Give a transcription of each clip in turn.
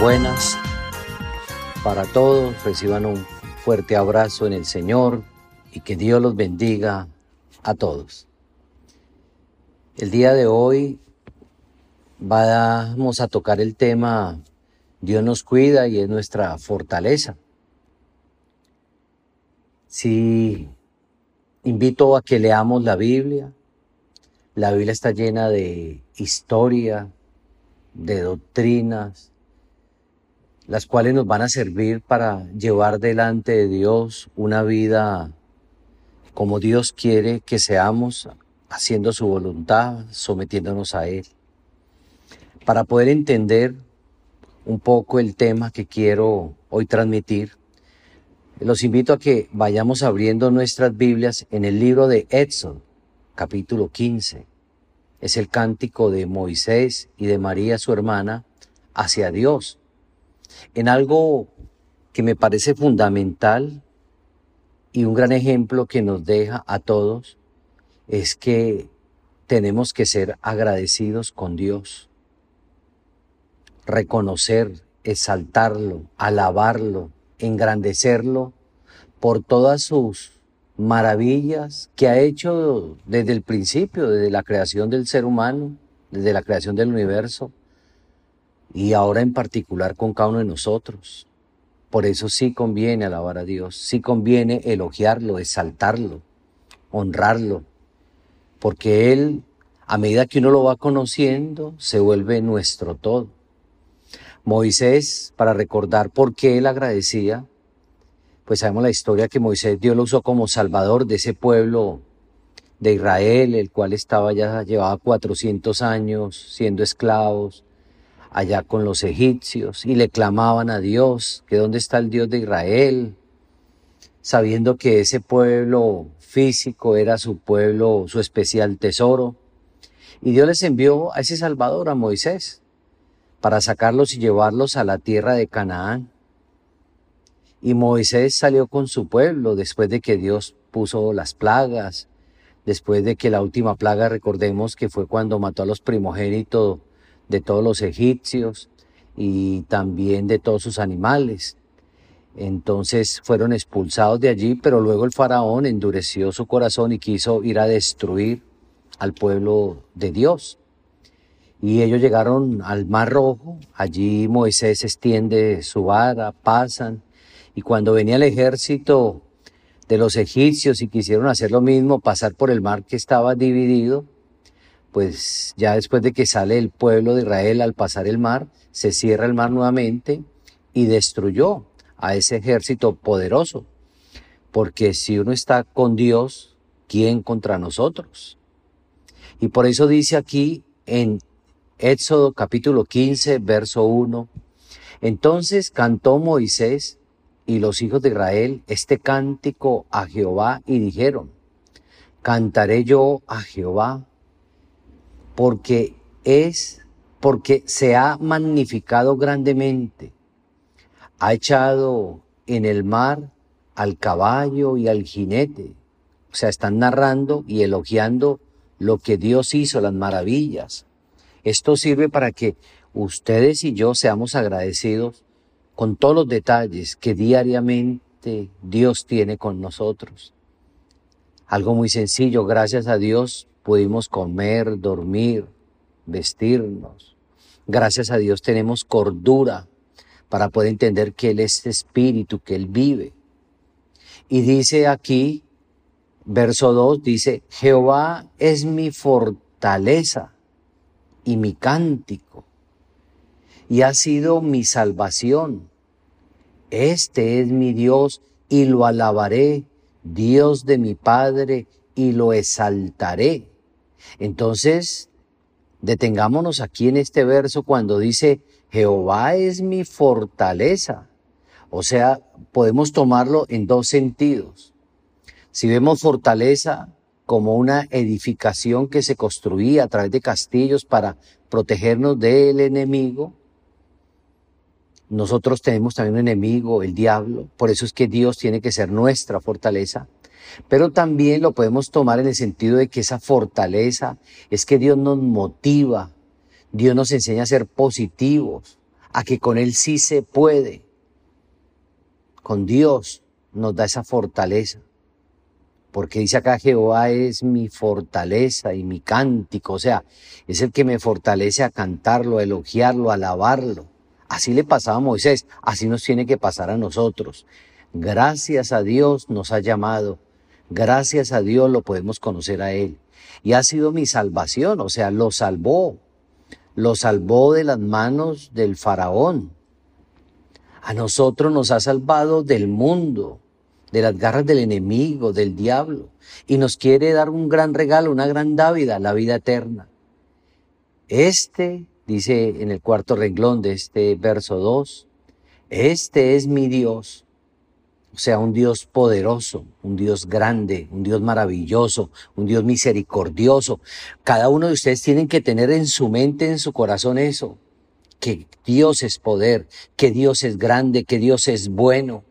buenas para todos. Reciban un fuerte abrazo en el Señor y que Dios los bendiga a todos. El día de hoy vamos a tocar el tema Dios nos cuida y es nuestra fortaleza. Si invito a que leamos la Biblia, la Biblia está llena de historia, de doctrinas, las cuales nos van a servir para llevar delante de Dios una vida como Dios quiere que seamos, haciendo su voluntad, sometiéndonos a Él. Para poder entender un poco el tema que quiero hoy transmitir, los invito a que vayamos abriendo nuestras Biblias en el libro de Éxodo, capítulo 15. Es el cántico de Moisés y de María, su hermana, hacia Dios en algo que me parece fundamental y un gran ejemplo que nos deja a todos es que tenemos que ser agradecidos con Dios, reconocer, exaltarlo, alabarlo, engrandecerlo por todas sus maravillas que ha hecho desde el principio, desde la creación del ser humano, desde la creación del universo, y ahora en particular con cada uno de nosotros. Por eso sí conviene alabar a Dios, sí conviene elogiarlo, exaltarlo, honrarlo, porque Él, a medida que uno lo va conociendo, se vuelve nuestro todo. Moisés, para recordar por qué él agradecía, pues sabemos la historia que Moisés Dios lo usó como salvador de ese pueblo de Israel, el cual estaba ya llevaba 400 años siendo esclavos, allá con los egipcios y le clamaban a Dios, que dónde está el Dios de Israel, sabiendo que ese pueblo físico era su pueblo, su especial tesoro. Y Dios les envió a ese Salvador, a Moisés, para sacarlos y llevarlos a la tierra de Canaán. Y Moisés salió con su pueblo después de que Dios puso las plagas, después de que la última plaga, recordemos que fue cuando mató a los primogénitos de todos los egipcios y también de todos sus animales. Entonces fueron expulsados de allí, pero luego el faraón endureció su corazón y quiso ir a destruir al pueblo de Dios. Y ellos llegaron al Mar Rojo, allí Moisés extiende su vara, pasan, y cuando venía el ejército de los egipcios y quisieron hacer lo mismo, pasar por el mar que estaba dividido, pues ya después de que sale el pueblo de Israel al pasar el mar, se cierra el mar nuevamente y destruyó a ese ejército poderoso. Porque si uno está con Dios, ¿quién contra nosotros? Y por eso dice aquí en Éxodo capítulo 15, verso 1, entonces cantó Moisés y los hijos de Israel este cántico a Jehová y dijeron, cantaré yo a Jehová porque es, porque se ha magnificado grandemente. Ha echado en el mar al caballo y al jinete. O sea, están narrando y elogiando lo que Dios hizo, las maravillas. Esto sirve para que ustedes y yo seamos agradecidos con todos los detalles que diariamente Dios tiene con nosotros. Algo muy sencillo, gracias a Dios pudimos comer, dormir, vestirnos. Gracias a Dios tenemos cordura para poder entender que Él es espíritu, que Él vive. Y dice aquí, verso 2, dice, Jehová es mi fortaleza y mi cántico, y ha sido mi salvación. Este es mi Dios y lo alabaré, Dios de mi Padre, y lo exaltaré. Entonces, detengámonos aquí en este verso cuando dice, Jehová es mi fortaleza. O sea, podemos tomarlo en dos sentidos. Si vemos fortaleza como una edificación que se construía a través de castillos para protegernos del enemigo, nosotros tenemos también un enemigo, el diablo. Por eso es que Dios tiene que ser nuestra fortaleza. Pero también lo podemos tomar en el sentido de que esa fortaleza es que Dios nos motiva, Dios nos enseña a ser positivos, a que con Él sí se puede. Con Dios nos da esa fortaleza. Porque dice acá Jehová es mi fortaleza y mi cántico, o sea, es el que me fortalece a cantarlo, a elogiarlo, a alabarlo. Así le pasaba a Moisés, así nos tiene que pasar a nosotros. Gracias a Dios nos ha llamado, gracias a Dios lo podemos conocer a Él. Y ha sido mi salvación, o sea, lo salvó, lo salvó de las manos del faraón. A nosotros nos ha salvado del mundo, de las garras del enemigo, del diablo, y nos quiere dar un gran regalo, una gran dávida, la vida eterna. Este, dice en el cuarto renglón de este verso 2, este es mi Dios, o sea, un Dios poderoso, un Dios grande, un Dios maravilloso, un Dios misericordioso. Cada uno de ustedes tienen que tener en su mente, en su corazón eso, que Dios es poder, que Dios es grande, que Dios es bueno.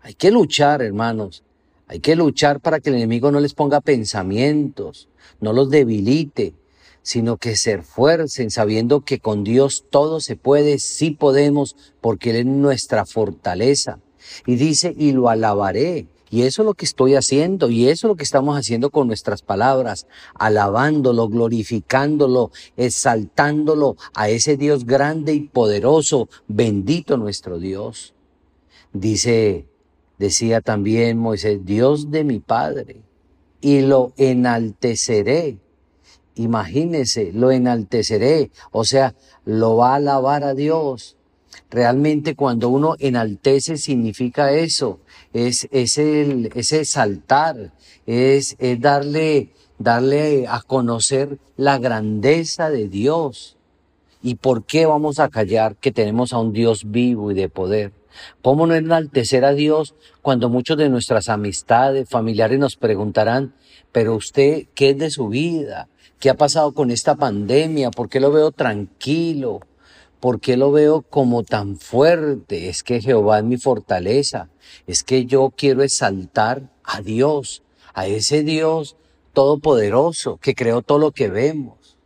Hay que luchar, hermanos. Hay que luchar para que el enemigo no les ponga pensamientos, no los debilite, sino que se esfuercen sabiendo que con Dios todo se puede, sí podemos, porque Él es nuestra fortaleza. Y dice, y lo alabaré. Y eso es lo que estoy haciendo, y eso es lo que estamos haciendo con nuestras palabras, alabándolo, glorificándolo, exaltándolo a ese Dios grande y poderoso, bendito nuestro Dios. Dice Decía también Moisés, Dios de mi Padre, y lo enalteceré. Imagínese, lo enalteceré, o sea, lo va a alabar a Dios. Realmente cuando uno enaltece significa eso, es, es, el, es exaltar, es, es darle, darle a conocer la grandeza de Dios. ¿Y por qué vamos a callar que tenemos a un Dios vivo y de poder? ¿Cómo no enaltecer a Dios cuando muchos de nuestras amistades, familiares nos preguntarán, pero usted, ¿qué es de su vida? ¿Qué ha pasado con esta pandemia? ¿Por qué lo veo tranquilo? ¿Por qué lo veo como tan fuerte? Es que Jehová es mi fortaleza. Es que yo quiero exaltar a Dios, a ese Dios todopoderoso que creó todo lo que vemos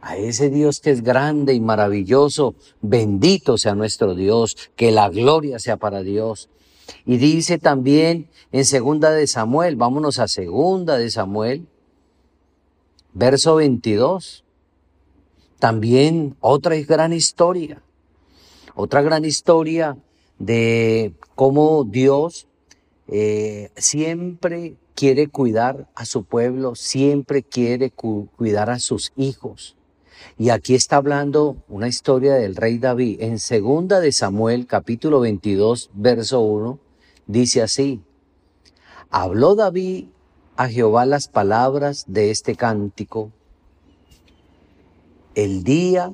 a ese Dios que es grande y maravilloso, bendito sea nuestro Dios, que la gloria sea para Dios. Y dice también en segunda de Samuel, vámonos a segunda de Samuel, verso 22. También otra gran historia, otra gran historia de cómo Dios eh, siempre quiere cuidar a su pueblo, siempre quiere cuidar a sus hijos. Y aquí está hablando una historia del rey David. En segunda de Samuel, capítulo 22, verso 1, dice así, habló David a Jehová las palabras de este cántico el día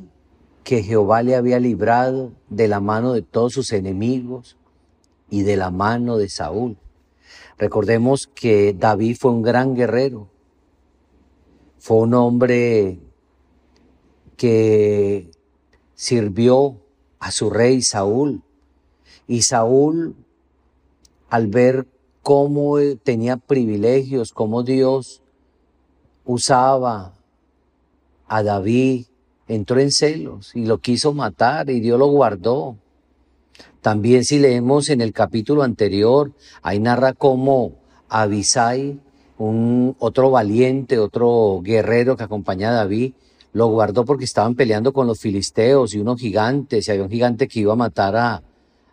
que Jehová le había librado de la mano de todos sus enemigos y de la mano de Saúl. Recordemos que David fue un gran guerrero, fue un hombre que sirvió a su rey Saúl. Y Saúl, al ver cómo tenía privilegios, cómo Dios usaba a David, entró en celos y lo quiso matar y Dios lo guardó. También si leemos en el capítulo anterior, ahí narra cómo Abisai, un otro valiente, otro guerrero que acompañaba a David, lo guardó porque estaban peleando con los filisteos y unos gigantes, y había un gigante que iba a matar a,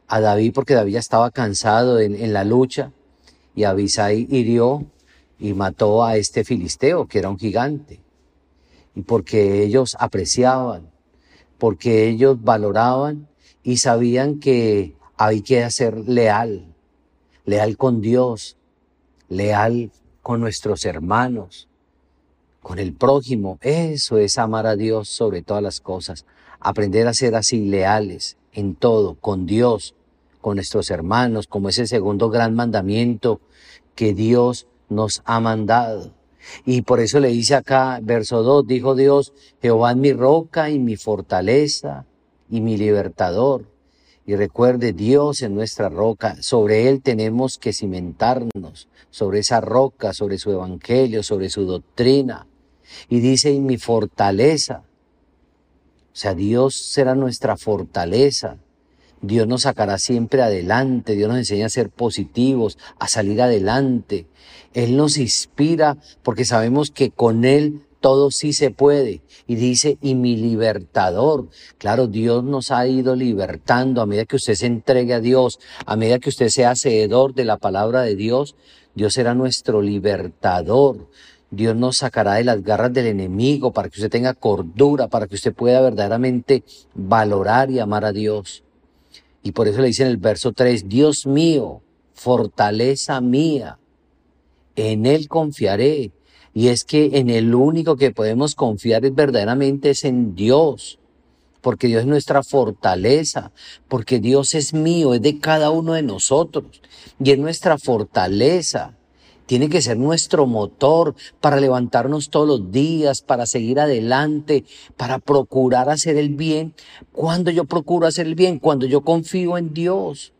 a David porque David ya estaba cansado en, en la lucha, y Abisai hirió y mató a este filisteo, que era un gigante, y porque ellos apreciaban, porque ellos valoraban y sabían que había que ser leal, leal con Dios, leal con nuestros hermanos, con el prójimo. Eso es amar a Dios sobre todas las cosas. Aprender a ser así leales en todo, con Dios, con nuestros hermanos, como ese segundo gran mandamiento que Dios nos ha mandado. Y por eso le dice acá, verso 2, dijo Dios, Jehová es mi roca y mi fortaleza y mi libertador. Y recuerde, Dios es nuestra roca, sobre Él tenemos que cimentarnos, sobre esa roca, sobre su evangelio, sobre su doctrina, y dice, y mi fortaleza. O sea, Dios será nuestra fortaleza. Dios nos sacará siempre adelante, Dios nos enseña a ser positivos, a salir adelante. Él nos inspira porque sabemos que con Él todo sí se puede. Y dice, y mi libertador. Claro, Dios nos ha ido libertando a medida que usted se entregue a Dios, a medida que usted sea hacedor de la palabra de Dios, Dios será nuestro libertador. Dios nos sacará de las garras del enemigo para que usted tenga cordura, para que usted pueda verdaderamente valorar y amar a Dios. Y por eso le dice en el verso 3, Dios mío, fortaleza mía, en Él confiaré. Y es que en el único que podemos confiar es verdaderamente es en Dios, porque Dios es nuestra fortaleza, porque Dios es mío, es de cada uno de nosotros, y es nuestra fortaleza tiene que ser nuestro motor para levantarnos todos los días, para seguir adelante, para procurar hacer el bien. Cuando yo procuro hacer el bien, cuando yo confío en Dios,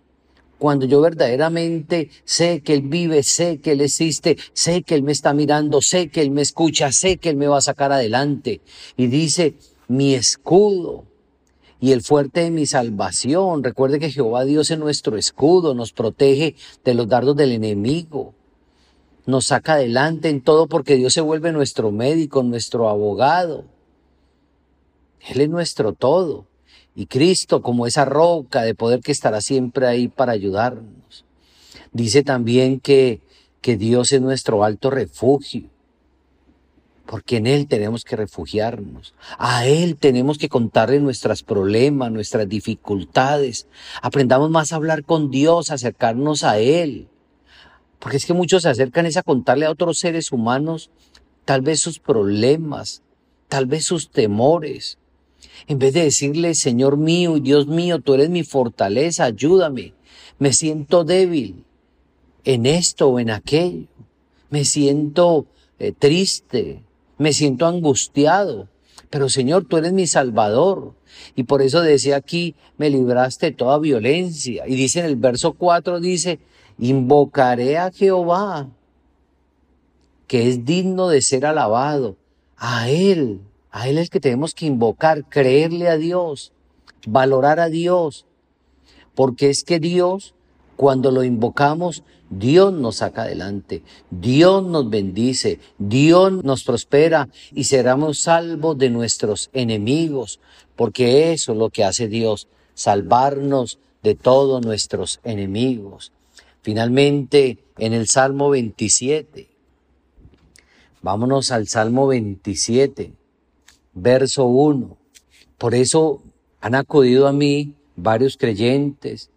cuando yo verdaderamente sé que Él vive, sé que Él existe, sé que Él me está mirando, sé que Él me escucha, sé que Él me va a sacar adelante. Y dice, mi escudo y el fuerte de mi salvación. Recuerde que Jehová Dios es nuestro escudo, nos protege de los dardos del enemigo nos saca adelante en todo porque Dios se vuelve nuestro médico, nuestro abogado. Él es nuestro todo. Y Cristo como esa roca de poder que estará siempre ahí para ayudarnos. Dice también que, que Dios es nuestro alto refugio. Porque en Él tenemos que refugiarnos. A Él tenemos que contarle nuestros problemas, nuestras dificultades. Aprendamos más a hablar con Dios, acercarnos a Él. Porque es que muchos se acercan es a contarle a otros seres humanos tal vez sus problemas, tal vez sus temores. En vez de decirle, Señor mío y Dios mío, tú eres mi fortaleza, ayúdame. Me siento débil en esto o en aquello. Me siento eh, triste, me siento angustiado. Pero Señor, tú eres mi salvador. Y por eso decía aquí, me libraste de toda violencia. Y dice en el verso 4, dice, Invocaré a Jehová, que es digno de ser alabado. A Él, a Él es que tenemos que invocar, creerle a Dios, valorar a Dios, porque es que Dios, cuando lo invocamos, Dios nos saca adelante, Dios nos bendice, Dios nos prospera y seremos salvos de nuestros enemigos, porque eso es lo que hace Dios, salvarnos de todos nuestros enemigos. Finalmente, en el Salmo 27, vámonos al Salmo 27, verso 1. Por eso han acudido a mí varios creyentes,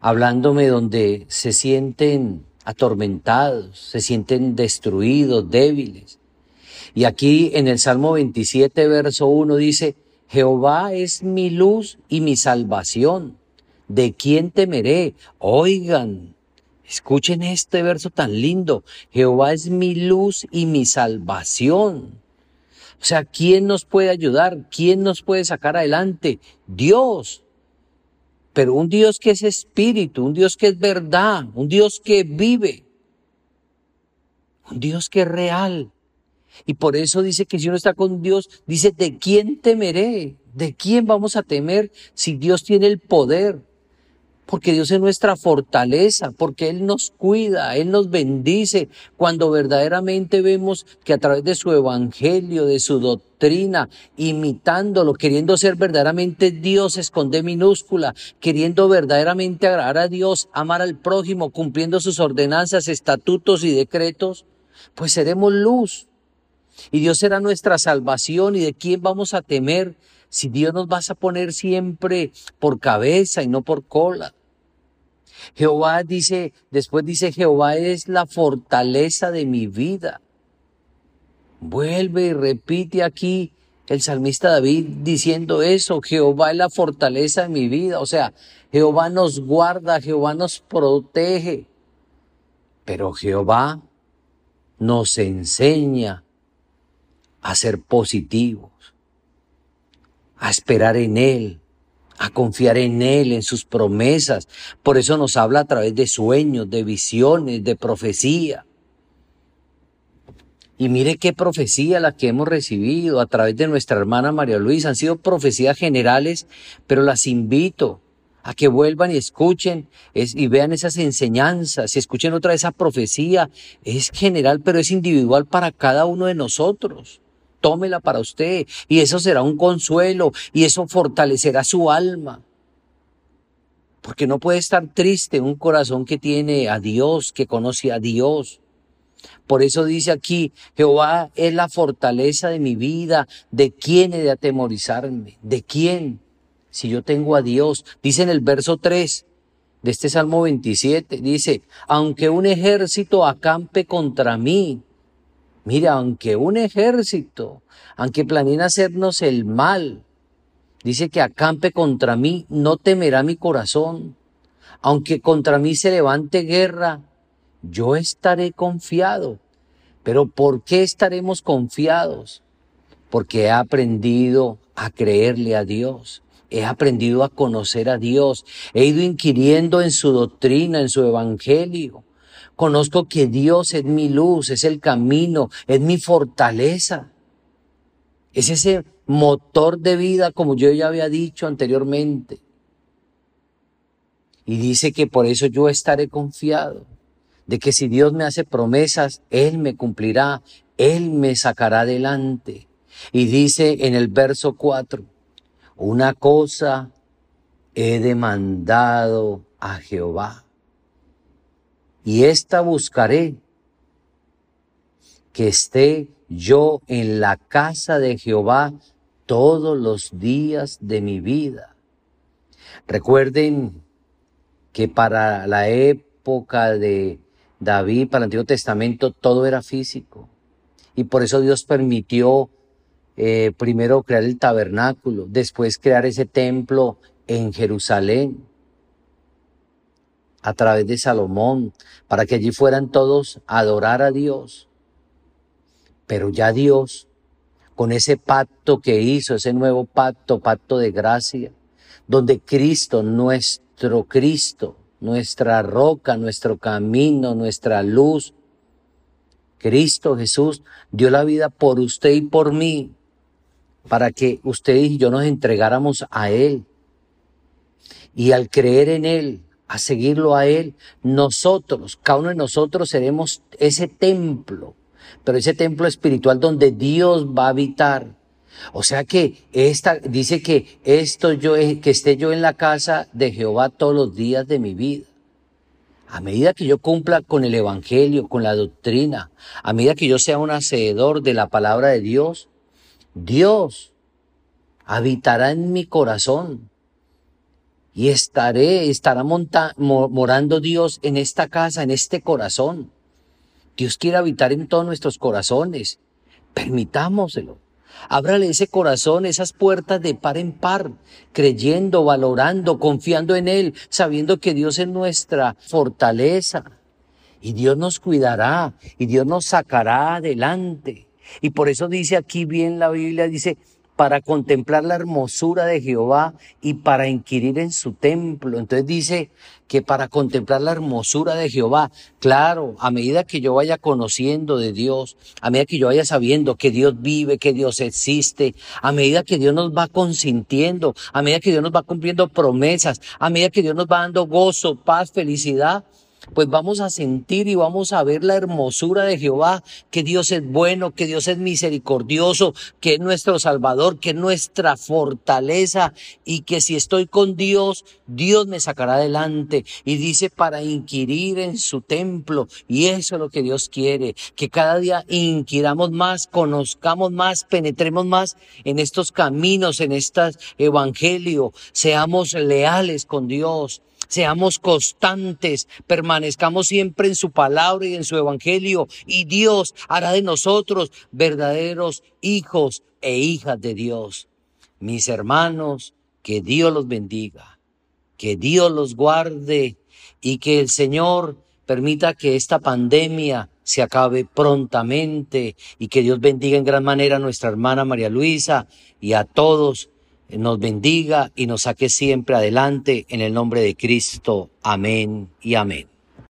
hablándome donde se sienten atormentados, se sienten destruidos, débiles. Y aquí en el Salmo 27, verso 1 dice, Jehová es mi luz y mi salvación. ¿De quién temeré? Oigan, Escuchen este verso tan lindo. Jehová es mi luz y mi salvación. O sea, ¿quién nos puede ayudar? ¿Quién nos puede sacar adelante? Dios. Pero un Dios que es espíritu, un Dios que es verdad, un Dios que vive, un Dios que es real. Y por eso dice que si uno está con Dios, dice, ¿de quién temeré? ¿De quién vamos a temer si Dios tiene el poder? Porque Dios es nuestra fortaleza, porque Él nos cuida, Él nos bendice, cuando verdaderamente vemos que a través de su evangelio, de su doctrina, imitándolo, queriendo ser verdaderamente Dios, esconde minúscula, queriendo verdaderamente agradar a Dios, amar al prójimo, cumpliendo sus ordenanzas, estatutos y decretos, pues seremos luz. Y Dios será nuestra salvación. Y de quién vamos a temer si Dios nos vas a poner siempre por cabeza y no por cola. Jehová dice, después dice, Jehová es la fortaleza de mi vida. Vuelve y repite aquí el salmista David diciendo eso, Jehová es la fortaleza de mi vida, o sea, Jehová nos guarda, Jehová nos protege, pero Jehová nos enseña a ser positivos a esperar en Él, a confiar en Él, en sus promesas. Por eso nos habla a través de sueños, de visiones, de profecía. Y mire qué profecía la que hemos recibido a través de nuestra hermana María Luisa. Han sido profecías generales, pero las invito a que vuelvan y escuchen y vean esas enseñanzas y escuchen otra vez esa profecía. Es general, pero es individual para cada uno de nosotros. Tómela para usted y eso será un consuelo y eso fortalecerá su alma. Porque no puede estar triste un corazón que tiene a Dios, que conoce a Dios. Por eso dice aquí, Jehová es la fortaleza de mi vida. ¿De quién he de atemorizarme? ¿De quién? Si yo tengo a Dios. Dice en el verso 3 de este Salmo 27, dice, aunque un ejército acampe contra mí, mira, aunque un ejército, aunque planeen hacernos el mal, dice que acampe contra mí, no temerá mi corazón. Aunque contra mí se levante guerra, yo estaré confiado. Pero ¿por qué estaremos confiados? Porque he aprendido a creerle a Dios. He aprendido a conocer a Dios. He ido inquiriendo en su doctrina, en su evangelio. Conozco que Dios es mi luz, es el camino, es mi fortaleza. Es ese motor de vida, como yo ya había dicho anteriormente. Y dice que por eso yo estaré confiado de que si Dios me hace promesas, Él me cumplirá, Él me sacará adelante. Y dice en el verso 4, una cosa he demandado a Jehová, y esta buscaré, que esté yo en la casa de Jehová todos los días de mi vida. Recuerden que para la época de David, para el Antiguo Testamento, todo era físico. Y por eso Dios permitió eh, primero crear el tabernáculo, después crear ese templo en Jerusalén, a través de Salomón, para que allí fueran todos a adorar a Dios. Pero ya Dios, con ese pacto que hizo, ese nuevo pacto, pacto de gracia, donde Cristo, nuestro Cristo, nuestra roca, nuestro camino, nuestra luz. Cristo Jesús dio la vida por usted y por mí, para que usted y yo nos entregáramos a Él. Y al creer en Él, a seguirlo a Él, nosotros, cada uno de nosotros seremos ese templo, pero ese templo espiritual donde Dios va a habitar. O sea que esta, dice que esto yo, que esté yo en la casa de Jehová todos los días de mi vida. A medida que yo cumpla con el Evangelio, con la doctrina, a medida que yo sea un hacedor de la palabra de Dios, Dios habitará en mi corazón y estaré, estará morando Dios en esta casa, en este corazón. Dios quiere habitar en todos nuestros corazones. Permitámoselo. Ábrale ese corazón, esas puertas de par en par, creyendo, valorando, confiando en Él, sabiendo que Dios es nuestra fortaleza. Y Dios nos cuidará y Dios nos sacará adelante. Y por eso dice aquí bien la Biblia, dice, para contemplar la hermosura de Jehová y para inquirir en su templo. Entonces dice que para contemplar la hermosura de Jehová, claro, a medida que yo vaya conociendo de Dios, a medida que yo vaya sabiendo que Dios vive, que Dios existe, a medida que Dios nos va consintiendo, a medida que Dios nos va cumpliendo promesas, a medida que Dios nos va dando gozo, paz, felicidad, pues vamos a sentir y vamos a ver la hermosura de Jehová, que Dios es bueno, que Dios es misericordioso, que es nuestro Salvador, que es nuestra fortaleza y que si estoy con Dios, Dios me sacará adelante. Y dice para inquirir en su templo. Y eso es lo que Dios quiere, que cada día inquiramos más, conozcamos más, penetremos más en estos caminos, en este evangelio, seamos leales con Dios Seamos constantes, permanezcamos siempre en su palabra y en su evangelio y Dios hará de nosotros verdaderos hijos e hijas de Dios. Mis hermanos, que Dios los bendiga, que Dios los guarde y que el Señor permita que esta pandemia se acabe prontamente y que Dios bendiga en gran manera a nuestra hermana María Luisa y a todos nos bendiga y nos saque siempre adelante en el nombre de Cristo. Amén y amén.